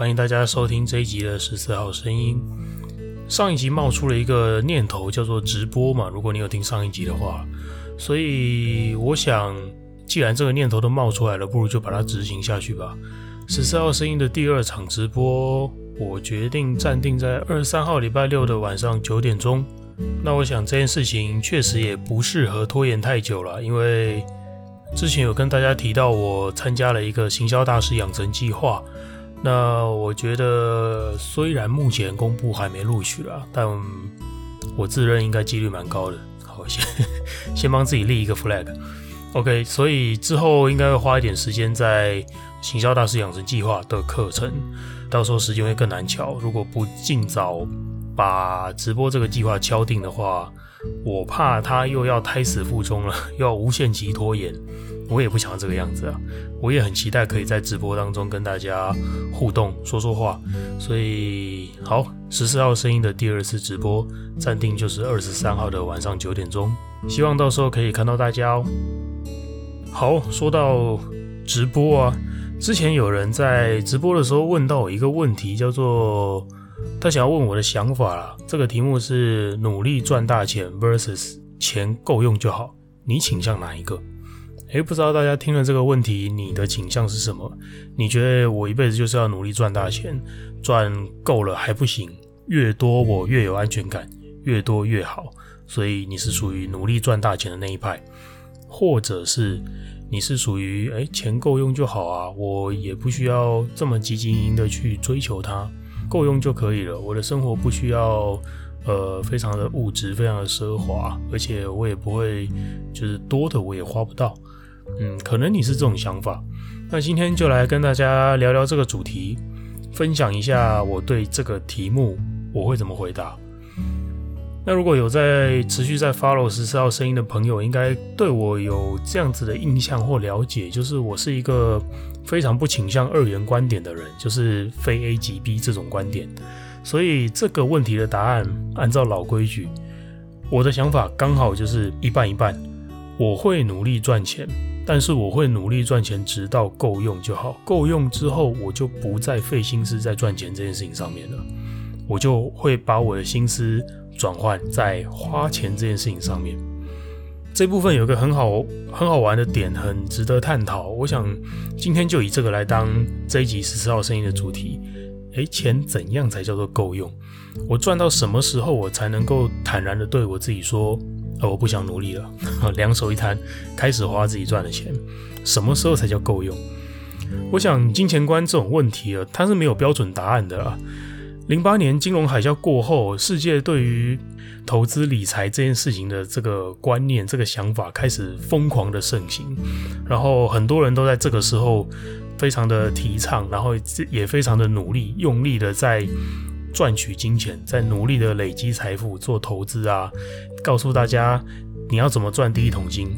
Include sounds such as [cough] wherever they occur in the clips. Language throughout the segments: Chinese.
欢迎大家收听这一集的十四号声音。上一集冒出了一个念头，叫做直播嘛。如果你有听上一集的话，所以我想，既然这个念头都冒出来了，不如就把它执行下去吧。十四号声音的第二场直播，我决定暂定在二十三号礼拜六的晚上九点钟。那我想这件事情确实也不适合拖延太久了，因为之前有跟大家提到，我参加了一个行销大师养成计划。那我觉得，虽然目前公布还没录取了，但我自认应该几率蛮高的。好，先 [laughs] 先帮自己立一个 flag。OK，所以之后应该会花一点时间在行销大师养成计划的课程，到时候时间会更难乔。如果不尽早把直播这个计划敲定的话，我怕他又要胎死腹中了，[laughs] 又要无限期拖延。我也不想要这个样子啊！我也很期待可以在直播当中跟大家互动、说说话。所以，好，十四号声音的第二次直播暂定就是二十三号的晚上九点钟，希望到时候可以看到大家哦。好，说到直播啊，之前有人在直播的时候问到我一个问题，叫做他想要问我的想法啦。这个题目是努力赚大钱 versus 钱够用就好，你倾向哪一个？诶，不知道大家听了这个问题，你的倾向是什么？你觉得我一辈子就是要努力赚大钱，赚够了还不行，越多我越有安全感，越多越好。所以你是属于努力赚大钱的那一派，或者是你是属于诶，钱够用就好啊，我也不需要这么汲汲营营的去追求它，够用就可以了。我的生活不需要呃非常的物质，非常的奢华，而且我也不会就是多的我也花不到。嗯，可能你是这种想法，那今天就来跟大家聊聊这个主题，分享一下我对这个题目我会怎么回答。那如果有在持续在 follow 十四号声音的朋友，应该对我有这样子的印象或了解，就是我是一个非常不倾向二元观点的人，就是非 A 即 B 这种观点。所以这个问题的答案，按照老规矩，我的想法刚好就是一半一半，我会努力赚钱。但是我会努力赚钱，直到够用就好。够用之后，我就不再费心思在赚钱这件事情上面了。我就会把我的心思转换在花钱这件事情上面。这部分有个很好很好玩的点，很值得探讨。我想今天就以这个来当这一集十四号声音的主题。诶，钱怎样才叫做够用？我赚到什么时候，我才能够坦然地对我自己说？我不想努力了，[laughs] 两手一摊，开始花自己赚的钱。什么时候才叫够用？我想金钱观这种问题啊，它是没有标准答案的啦。零八年金融海啸过后，世界对于投资理财这件事情的这个观念、这个想法开始疯狂的盛行，然后很多人都在这个时候非常的提倡，然后也非常的努力、用力的在。赚取金钱，在努力的累积财富，做投资啊！告诉大家，你要怎么赚第一桶金？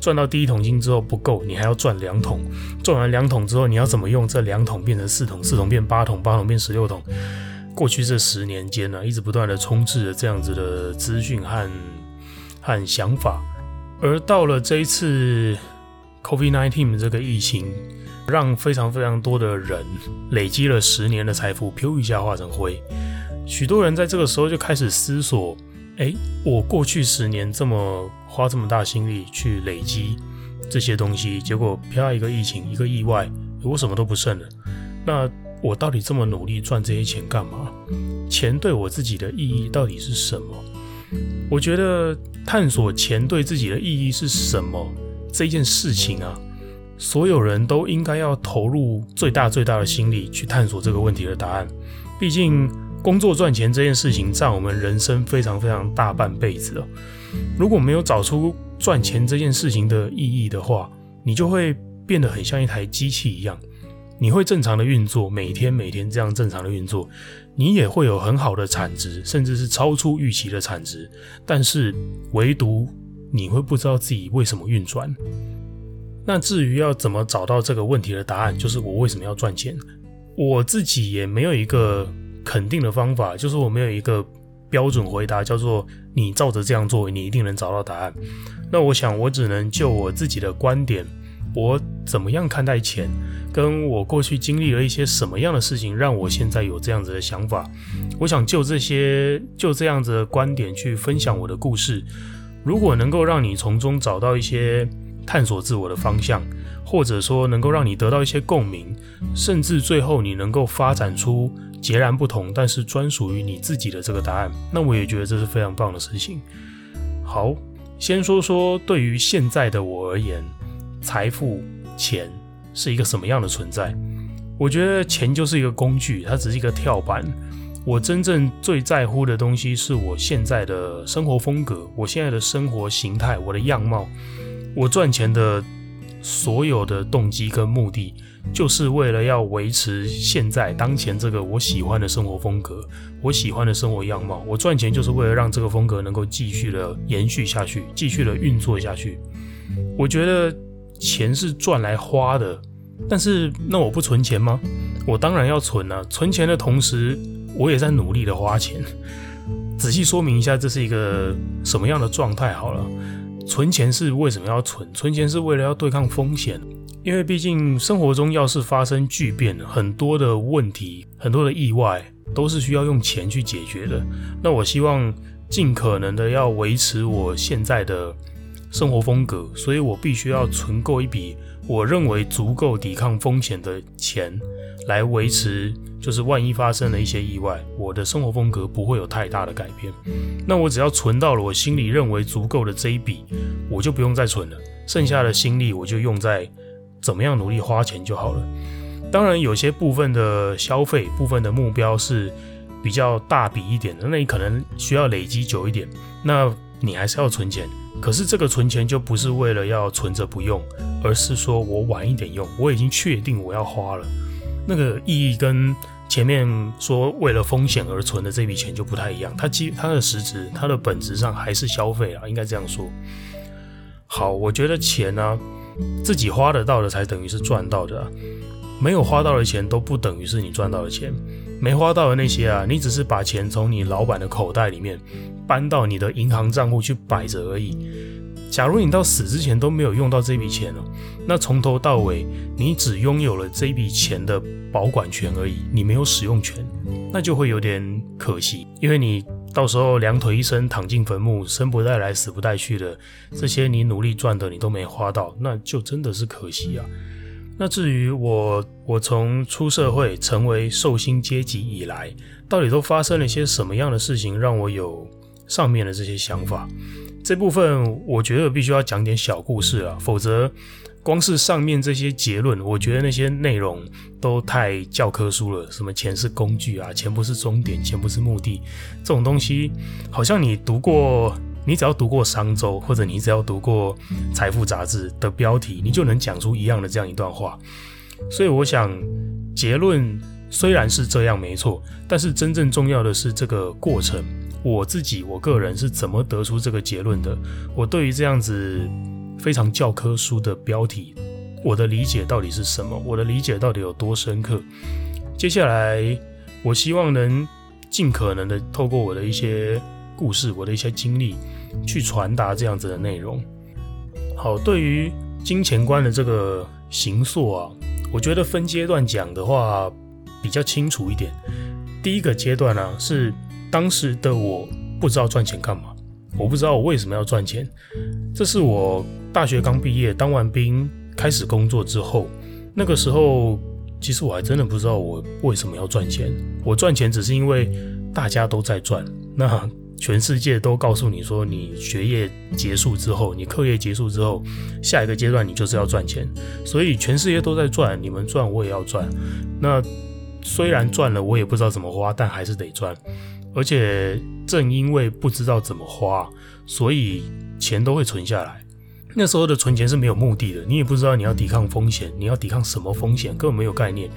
赚到第一桶金之后不够，你还要赚两桶。赚完两桶之后，你要怎么用这两桶变成四桶？四桶变八桶，八桶变十六桶。过去这十年间呢、一直不断的充斥着这样子的资讯和和想法，而到了这一次 COVID-19 这个疫情。让非常非常多的人累积了十年的财富，飘一下化成灰。许多人在这个时候就开始思索：诶，我过去十年这么花这么大心力去累积这些东西，结果飘一个疫情，一个意外，我什么都不剩了。那我到底这么努力赚这些钱干嘛？钱对我自己的意义到底是什么？我觉得探索钱对自己的意义是什么这件事情啊。所有人都应该要投入最大最大的心力去探索这个问题的答案。毕竟，工作赚钱这件事情占我们人生非常非常大半辈子了。如果没有找出赚钱这件事情的意义的话，你就会变得很像一台机器一样，你会正常的运作，每天每天这样正常的运作，你也会有很好的产值，甚至是超出预期的产值。但是唯独你会不知道自己为什么运转。那至于要怎么找到这个问题的答案，就是我为什么要赚钱，我自己也没有一个肯定的方法，就是我没有一个标准回答，叫做你照着这样做，你一定能找到答案。那我想，我只能就我自己的观点，我怎么样看待钱，跟我过去经历了一些什么样的事情，让我现在有这样子的想法。我想就这些，就这样子的观点去分享我的故事。如果能够让你从中找到一些探索自我的方向，或者说能够让你得到一些共鸣，甚至最后你能够发展出截然不同，但是专属于你自己的这个答案，那我也觉得这是非常棒的事情。好，先说说对于现在的我而言，财富、钱是一个什么样的存在？我觉得钱就是一个工具，它只是一个跳板。我真正最在乎的东西是我现在的生活风格，我现在的生活形态，我的样貌。我赚钱的所有的动机跟目的，就是为了要维持现在当前这个我喜欢的生活风格，我喜欢的生活样貌。我赚钱就是为了让这个风格能够继续的延续下去，继续的运作下去。我觉得钱是赚来花的，但是那我不存钱吗？我当然要存啊！存钱的同时，我也在努力的花钱。仔细说明一下，这是一个什么样的状态？好了。存钱是为什么要存？存钱是为了要对抗风险，因为毕竟生活中要是发生巨变，很多的问题、很多的意外都是需要用钱去解决的。那我希望尽可能的要维持我现在的生活风格，所以我必须要存够一笔我认为足够抵抗风险的钱，来维持。就是万一发生了一些意外，我的生活风格不会有太大的改变。那我只要存到了我心里认为足够的这一笔，我就不用再存了。剩下的心力我就用在怎么样努力花钱就好了。当然，有些部分的消费、部分的目标是比较大笔一点的，那你可能需要累积久一点。那你还是要存钱，可是这个存钱就不是为了要存着不用，而是说我晚一点用，我已经确定我要花了。那个意义跟前面说为了风险而存的这笔钱就不太一样，它基它的实质、它的本质上还是消费啊，应该这样说。好，我觉得钱呢、自己花得到的才等于是赚到的、没有花到的钱都不等于是你赚到的钱，没花到的那些啊，你只是把钱从你老板的口袋里面搬到你的银行账户去摆着而已。假如你到死之前都没有用到这笔钱哦，那从头到尾你只拥有了这笔钱的保管权而已，你没有使用权，那就会有点可惜。因为你到时候两腿一伸躺进坟墓，生不带来死不带去的，这些你努力赚的你都没花到，那就真的是可惜啊。那至于我，我从出社会成为受薪阶级以来，到底都发生了些什么样的事情，让我有上面的这些想法？这部分我觉得必须要讲点小故事啊，否则光是上面这些结论，我觉得那些内容都太教科书了。什么钱是工具啊，钱不是终点，钱不是目的，这种东西好像你读过，你只要读过商周，或者你只要读过财富杂志的标题，你就能讲出一样的这样一段话。所以我想结论虽然是这样没错，但是真正重要的是这个过程。我自己，我个人是怎么得出这个结论的？我对于这样子非常教科书的标题，我的理解到底是什么？我的理解到底有多深刻？接下来，我希望能尽可能的透过我的一些故事，我的一些经历，去传达这样子的内容。好，对于金钱观的这个形塑啊，我觉得分阶段讲的话比较清楚一点。第一个阶段呢、是。当时的我不知道赚钱干嘛，我不知道我为什么要赚钱。这是我大学刚毕业，当完兵开始工作之后，那个时候其实我还真的不知道我为什么要赚钱。我赚钱只是因为大家都在赚，那全世界都告诉你说，你学业结束之后，你课业结束之后，下一个阶段你就是要赚钱，所以全世界都在赚，你们赚我也要赚。那虽然赚了，我也不知道怎么花，但还是得赚。而且正因为不知道怎么花，所以钱都会存下来。那时候的存钱是没有目的的，你也不知道你要抵抗风险，你要抵抗什么风险，根本没有概念。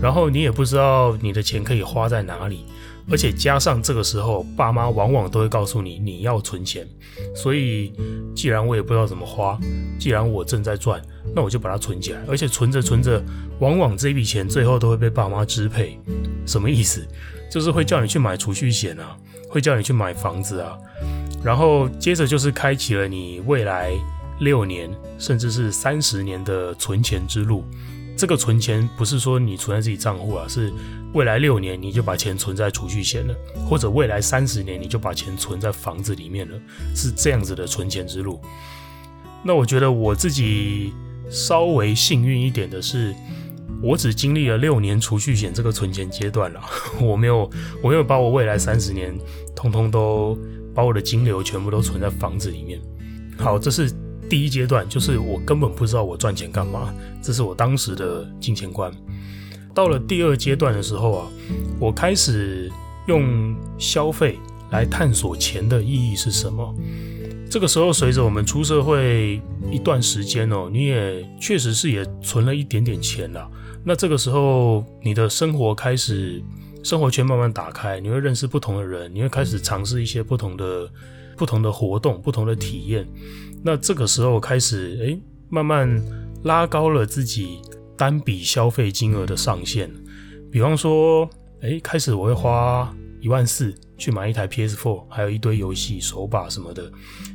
然后你也不知道你的钱可以花在哪里，而且加上这个时候，爸妈往往都会告诉你你要存钱。所以，既然我也不知道怎么花，既然我正在赚，那我就把它存起来。而且存着存着，往往这笔钱最后都会被爸妈支配。什么意思？就是会叫你去买储蓄险啊，会叫你去买房子啊，然后接着就是开启了你未来。六年，甚至是三十年的存钱之路。这个存钱不是说你存在自己账户啊，是未来六年你就把钱存在储蓄险了，或者未来三十年你就把钱存在房子里面了，是这样子的存钱之路。那我觉得我自己稍微幸运一点的是，我只经历了六年储蓄险这个存钱阶段了，我没有，我没有把我未来三十年通通都把我的金流全部都存在房子里面。好，这是。第一阶段就是我根本不知道我赚钱干嘛，这是我当时的金钱观。到了第二阶段的时候啊，我开始用消费来探索钱的意义是什么。这个时候，随着我们出社会一段时间哦，你也确实是也存了一点点钱了。那这个时候，你的生活开始，生活圈慢慢打开，你会认识不同的人，你会开始尝试一些不同的、不同的活动、不同的体验。那这个时候开始，哎，慢慢拉高了自己单笔消费金额的上限。比方说，哎，开始我会花一万四去买一台 PS4，还有一堆游戏手把什么的。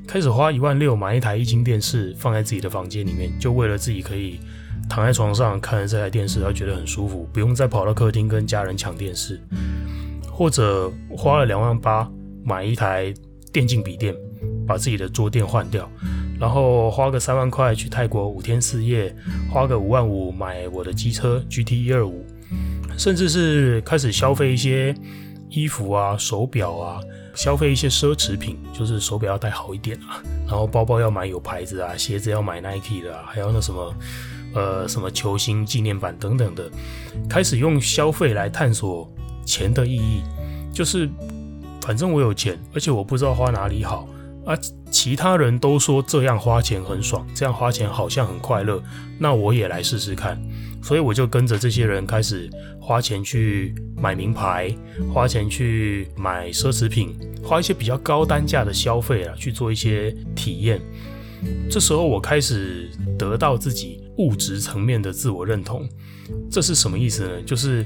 开始花一万六买一台液晶电视，放在自己的房间里面，就为了自己可以躺在床上看着这台电视，他觉得很舒服，不用再跑到客厅跟家人抢电视。或者花了两万八买一台电竞笔电，把自己的桌垫换掉。然后花个三万块去泰国五天四夜，花个五万五买我的机车 GT 一二五，甚至是开始消费一些衣服啊、手表啊，消费一些奢侈品，就是手表要戴好一点啊，然后包包要买有牌子啊，鞋子要买 Nike 的啊，还有那什么呃什么球星纪念版等等的，开始用消费来探索钱的意义，就是反正我有钱，而且我不知道花哪里好。啊，其他人都说这样花钱很爽，这样花钱好像很快乐，那我也来试试看。所以我就跟着这些人开始花钱去买名牌，花钱去买奢侈品，花一些比较高单价的消费啊，去做一些体验。这时候我开始得到自己物质层面的自我认同。这是什么意思呢？就是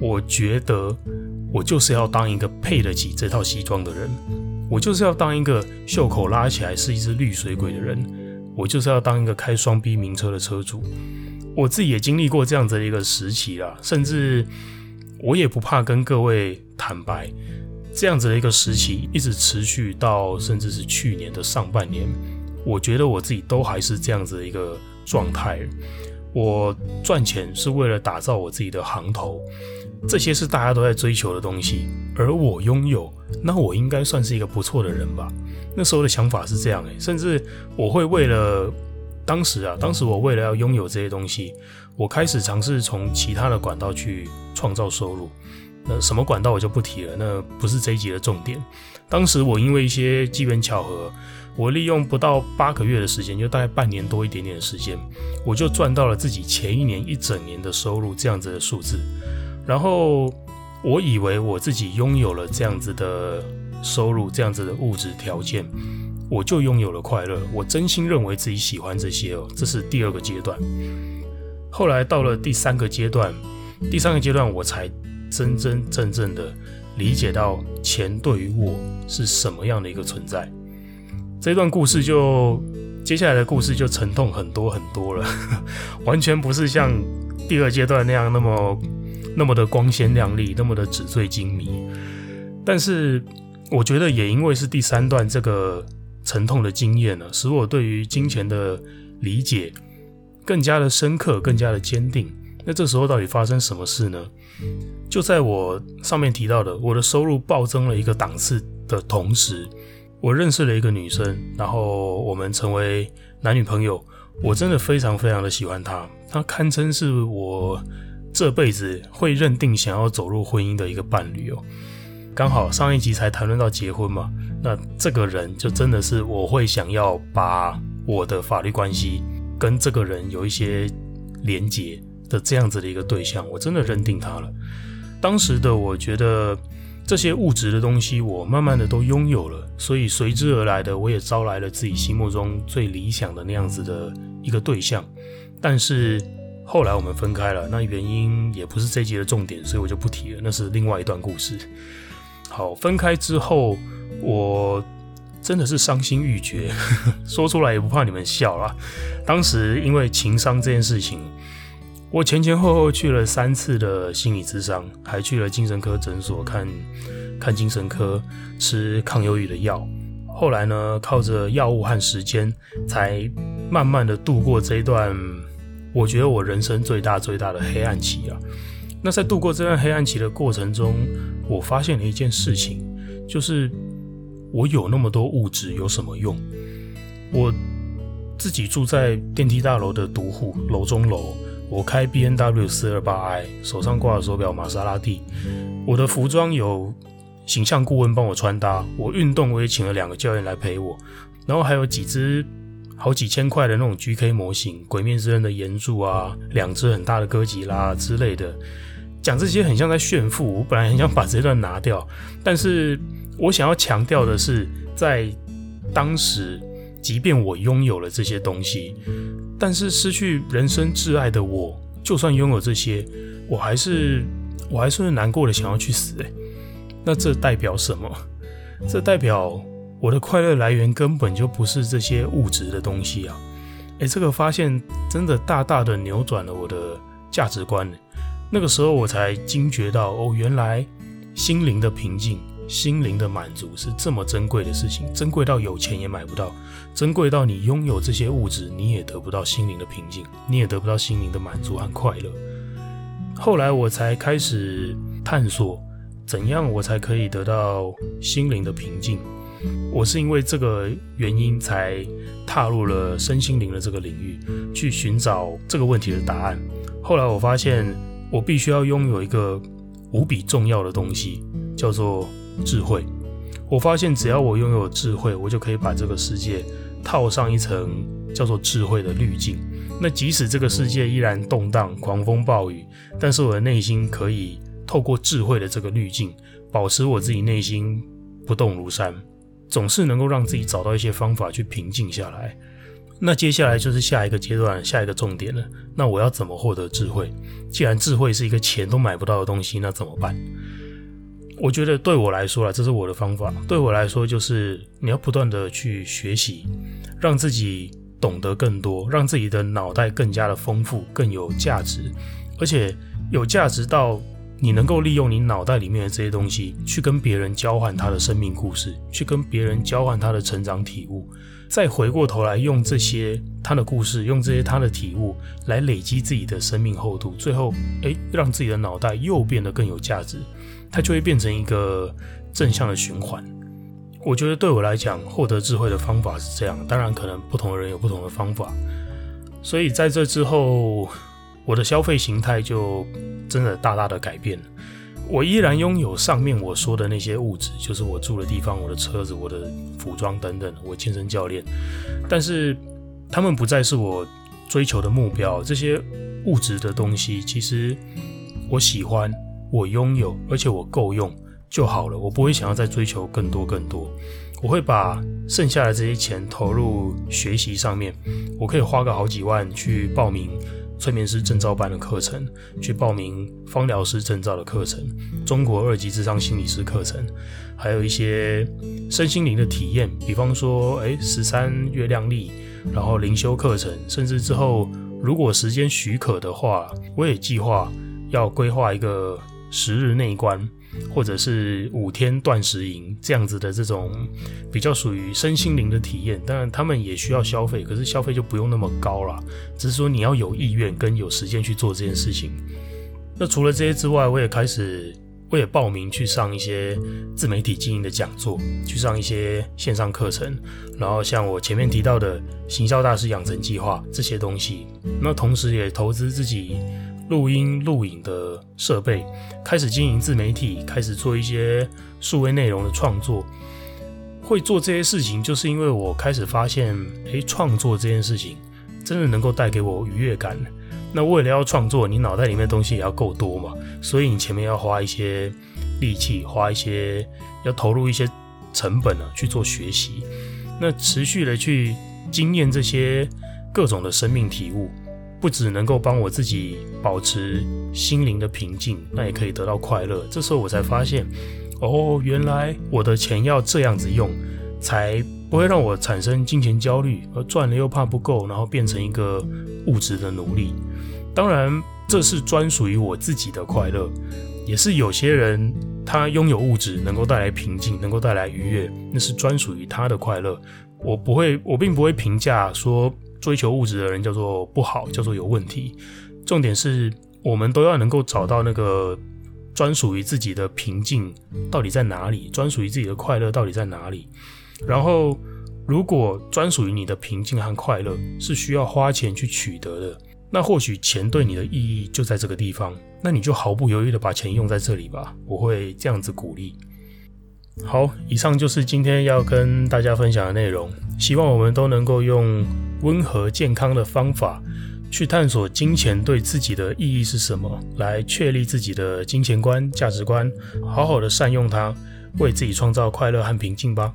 我觉得我就是要当一个配得起这套西装的人。我就是要当一个袖口拉起来是一只绿水鬼的人，我就是要当一个开双 B 名车的车主。我自己也经历过这样子的一个时期啦，甚至我也不怕跟各位坦白，这样子的一个时期一直持续到甚至是去年的上半年，我觉得我自己都还是这样子的一个状态。我赚钱是为了打造我自己的行头。这些是大家都在追求的东西，而我拥有，那我应该算是一个不错的人吧？那时候的想法是这样诶，甚至我会为了当时啊，当时我为了要拥有这些东西，我开始尝试从其他的管道去创造收入。那什么管道我就不提了，那不是这一集的重点。当时我因为一些机缘巧合，我利用不到八个月的时间，就大概半年多一点点的时间，我就赚到了自己前一年一整年的收入这样子的数字。然后我以为我自己拥有了这样子的收入，这样子的物质条件，我就拥有了快乐。我真心认为自己喜欢这些哦，这是第二个阶段。后来到了第三个阶段，第三个阶段我才真真正正的理解到钱对于我是什么样的一个存在。这段故事就接下来的故事就沉痛很多很多了，完全不是像第二阶段那样那么。那么的光鲜亮丽，那么的纸醉金迷，但是我觉得也因为是第三段这个沉痛的经验呢，使我对于金钱的理解更加的深刻，更加的坚定。那这时候到底发生什么事呢？就在我上面提到的，我的收入暴增了一个档次的同时，我认识了一个女生，然后我们成为男女朋友。我真的非常非常的喜欢她，她堪称是我。这辈子会认定想要走入婚姻的一个伴侣哦，刚好上一集才谈论到结婚嘛，那这个人就真的是我会想要把我的法律关系跟这个人有一些连结的这样子的一个对象，我真的认定他了。当时的我觉得这些物质的东西，我慢慢的都拥有了，所以随之而来的，我也招来了自己心目中最理想的那样子的一个对象。但是后来我们分开了，那原因也不是这一集的重点，所以我就不提了，那是另外一段故事。好，分开之后，我真的是伤心欲绝，[laughs] 说出来也不怕你们笑啦。当时因为情伤这件事情。我前前后后去了三次的心理咨商，还去了精神科诊所看看精神科，吃抗忧郁的药。后来呢，靠着药物和时间，才慢慢的度过这一段我觉得我人生最大最大的黑暗期啊。那在度过这段黑暗期的过程中，我发现了一件事情，就是我有那么多物质有什么用？我自己住在电梯大楼的独户楼中楼。我开 B N W 四二八 I，手上挂的手表玛莎拉蒂。我的服装有形象顾问帮我穿搭。我运动我也请了两个教练来陪我。然后还有几只好几千块的那种 G K 模型，鬼面之刃的炎柱啊，两只很大的哥吉拉之类的。讲这些很像在炫富，我本来很想把这段拿掉，但是我想要强调的是，在当时。即便我拥有了这些东西，但是失去人生挚爱的我，就算拥有这些，我还是我还是难过的，想要去死。那这代表什么？这代表我的快乐来源根本就不是这些物质的东西啊！诶，这个发现真的大大的扭转了我的价值观。那个时候我才惊觉到，哦，原来心灵的平静。心灵的满足是这么珍贵的事情，珍贵到有钱也买不到，珍贵到你拥有这些物质，你也得不到心灵的平静，你也得不到心灵的满足和快乐。后来我才开始探索，怎样我才可以得到心灵的平静。我是因为这个原因才踏入了身心灵的这个领域，去寻找这个问题的答案。后来我发现，我必须要拥有一个无比重要的东西，叫做。智慧，我发现只要我拥有智慧，我就可以把这个世界套上一层叫做智慧的滤镜。那即使这个世界依然动荡、狂风暴雨，但是我的内心可以透过智慧的这个滤镜，保持我自己内心不动如山，总是能够让自己找到一些方法去平静下来。那接下来就是下一个阶段、下一个重点了。那我要怎么获得智慧？既然智慧是一个钱都买不到的东西，那怎么办？我觉得对我来说啦，这是我的方法。对我来说，就是你要不断的去学习，让自己懂得更多，让自己的脑袋更加的丰富，更有价值，而且有价值到你能够利用你脑袋里面的这些东西，去跟别人交换他的生命故事，去跟别人交换他的成长体悟，再回过头来用这些他的故事，用这些他的体悟来累积自己的生命厚度，最后，诶，让自己的脑袋又变得更有价值。它就会变成一个正向的循环。我觉得对我来讲，获得智慧的方法是这样。当然，可能不同的人有不同的方法。所以在这之后，我的消费形态就真的大大的改变了。我依然拥有上面我说的那些物质，就是我住的地方、我的车子、我的服装等等，我健身教练。但是，他们不再是我追求的目标。这些物质的东西，其实我喜欢。我拥有，而且我够用就好了。我不会想要再追求更多更多。我会把剩下的这些钱投入学习上面。我可以花个好几万去报名催眠师证照班的课程，去报名芳疗师证照的课程，中国二级智商心理师课程，还有一些身心灵的体验，比方说，诶，十三月亮历，然后灵修课程，甚至之后如果时间许可的话，我也计划要规划一个。十日内观，或者是五天断食营这样子的这种比较属于身心灵的体验，当然他们也需要消费，可是消费就不用那么高了，只是说你要有意愿跟有时间去做这件事情。那除了这些之外，我也开始，我也报名去上一些自媒体经营的讲座，去上一些线上课程，然后像我前面提到的行销大师养成计划这些东西，那同时也投资自己。录音录影的设备，开始经营自媒体，开始做一些数位内容的创作。会做这些事情，就是因为我开始发现，诶，创作这件事情真的能够带给我愉悦感。那为了要创作，你脑袋里面的东西也要够多嘛，所以你前面要花一些力气，花一些要投入一些成本啊去做学习。那持续的去经验这些各种的生命体悟，不只能够帮我自己保持心灵的平静，那也可以得到快乐。这时候我才发现。哦，原来我的钱要这样子用，才不会让我产生金钱焦虑，而赚了又怕不够，然后变成一个物质的奴隶。当然，这是专属于我自己的快乐，也是有些人他拥有物质能够带来平静，能够带来愉悦，那是专属于他的快乐。我不会，我并不会评价说追求物质的人叫做不好，叫做有问题。重点是我们都要能够找到那个。专属于自己的平静到底在哪里？专属于自己的快乐到底在哪里？然后，如果专属于你的平静和快乐是需要花钱去取得的，那或许钱对你的意义就在这个地方。那你就毫不犹豫的把钱用在这里吧，我会这样子鼓励。好，以上就是今天要跟大家分享的内容。希望我们都能够用温和健康的方法。去探索金钱对自己的意义是什么，来确立自己的金钱观、价值观，好好的善用它，为自己创造快乐和平静吧。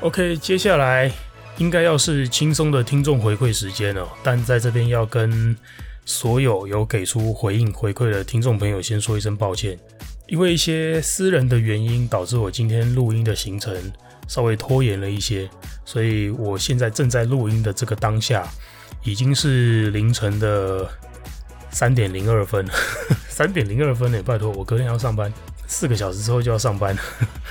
OK，接下来应该要是轻松的听众回馈时间了，但在这边要跟所有有给出回应回馈的听众朋友先说一声抱歉。因为一些私人的原因，导致我今天录音的行程稍微拖延了一些，所以我现在正在录音的这个当下，已经是凌晨的三点零二分，[laughs] 三点零二分呢，拜托，我隔天要上班，四个小时之后就要上班，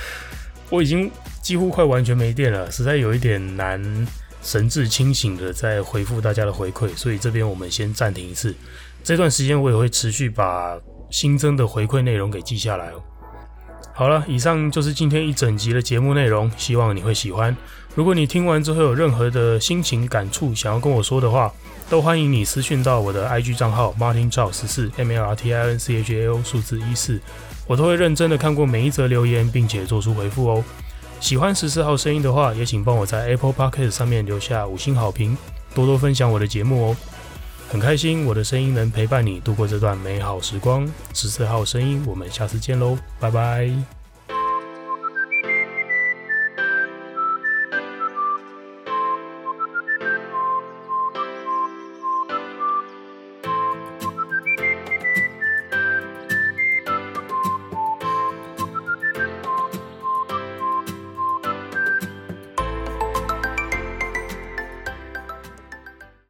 [laughs] 我已经几乎快完全没电了，实在有一点难神志清醒的在回复大家的回馈，所以这边我们先暂停一次，这段时间我也会持续把。新增的回馈内容给记下来哦。好了，以上就是今天一整集的节目内容，希望你会喜欢。如果你听完之后有任何的心情感触想要跟我说的话，都欢迎你私讯到我的 IG 账号 Martin Chao 十四 M L R T I N C H A O 数字一四，我都会认真的看过每一则留言，并且做出回复哦。喜欢十四号声音的话，也请帮我在 Apple Podcast 上面留下五星好评，多多分享我的节目哦。很开心，我的声音能陪伴你度过这段美好时光。十四号声音，我们下次见喽，拜拜。